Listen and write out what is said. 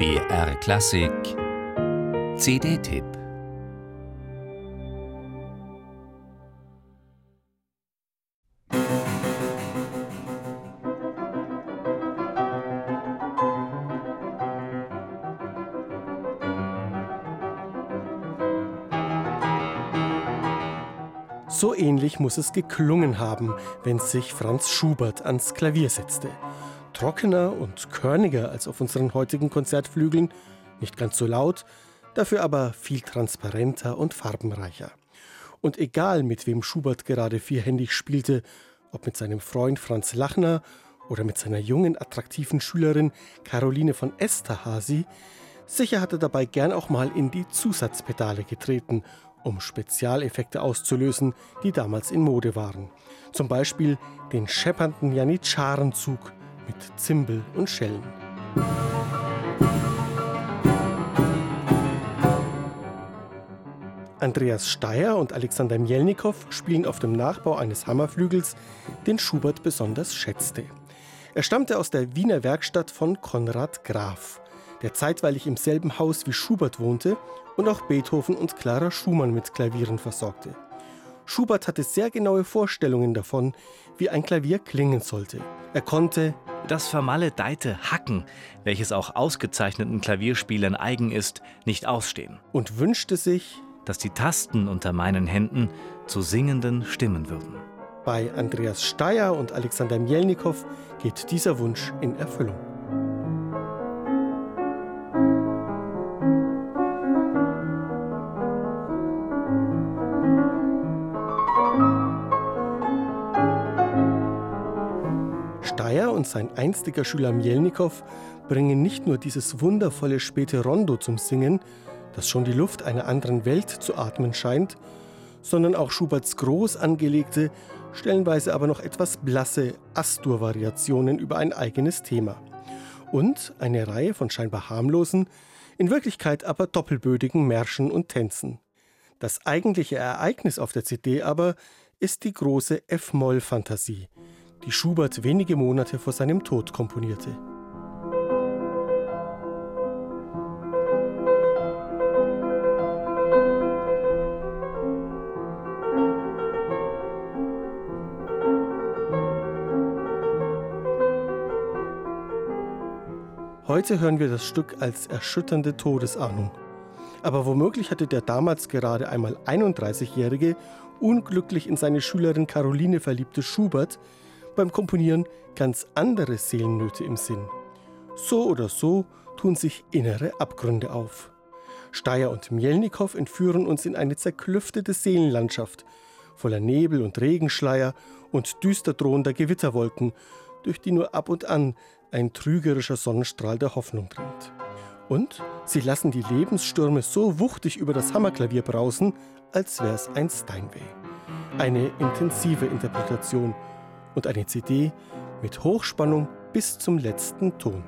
BR Klassik. CD-Tipp So ähnlich muss es geklungen haben, wenn sich Franz Schubert ans Klavier setzte trockener und körniger als auf unseren heutigen Konzertflügeln, nicht ganz so laut, dafür aber viel transparenter und farbenreicher. Und egal mit wem Schubert gerade vierhändig spielte, ob mit seinem Freund Franz Lachner oder mit seiner jungen, attraktiven Schülerin Caroline von Esterhazy, sicher hat er dabei gern auch mal in die Zusatzpedale getreten, um Spezialeffekte auszulösen, die damals in Mode waren. Zum Beispiel den scheppernden Janitscharenzug mit Zimbel und Schellen. Andreas Steyer und Alexander Mielnikow spielen auf dem Nachbau eines Hammerflügels, den Schubert besonders schätzte. Er stammte aus der Wiener Werkstatt von Konrad Graf, der zeitweilig im selben Haus wie Schubert wohnte und auch Beethoven und Clara Schumann mit Klavieren versorgte. Schubert hatte sehr genaue Vorstellungen davon, wie ein Klavier klingen sollte. Er konnte das vermaledeite Hacken, welches auch ausgezeichneten Klavierspielern eigen ist, nicht ausstehen. Und wünschte sich, dass die Tasten unter meinen Händen zu singenden Stimmen würden. Bei Andreas Steyer und Alexander Mielnikow geht dieser Wunsch in Erfüllung. Steyer und sein einstiger Schüler Mielnikow bringen nicht nur dieses wundervolle späte Rondo zum Singen, das schon die Luft einer anderen Welt zu atmen scheint, sondern auch Schuberts groß angelegte, stellenweise aber noch etwas blasse Astur-Variationen über ein eigenes Thema. Und eine Reihe von scheinbar harmlosen, in Wirklichkeit aber doppelbödigen Märschen und Tänzen. Das eigentliche Ereignis auf der CD aber ist die große F-Moll-Fantasie, die Schubert wenige Monate vor seinem Tod komponierte. Heute hören wir das Stück als erschütternde Todesahnung. Aber womöglich hatte der damals gerade einmal 31-jährige, unglücklich in seine Schülerin Caroline verliebte Schubert beim Komponieren ganz andere Seelennöte im Sinn. So oder so tun sich innere Abgründe auf. Steyer und Mielnikow entführen uns in eine zerklüftete Seelenlandschaft, voller Nebel und Regenschleier und düster drohender Gewitterwolken, durch die nur ab und an ein trügerischer Sonnenstrahl der Hoffnung dringt. Und sie lassen die Lebensstürme so wuchtig über das Hammerklavier brausen, als wär's ein Steinway. Eine intensive Interpretation und eine CD mit Hochspannung bis zum letzten Ton.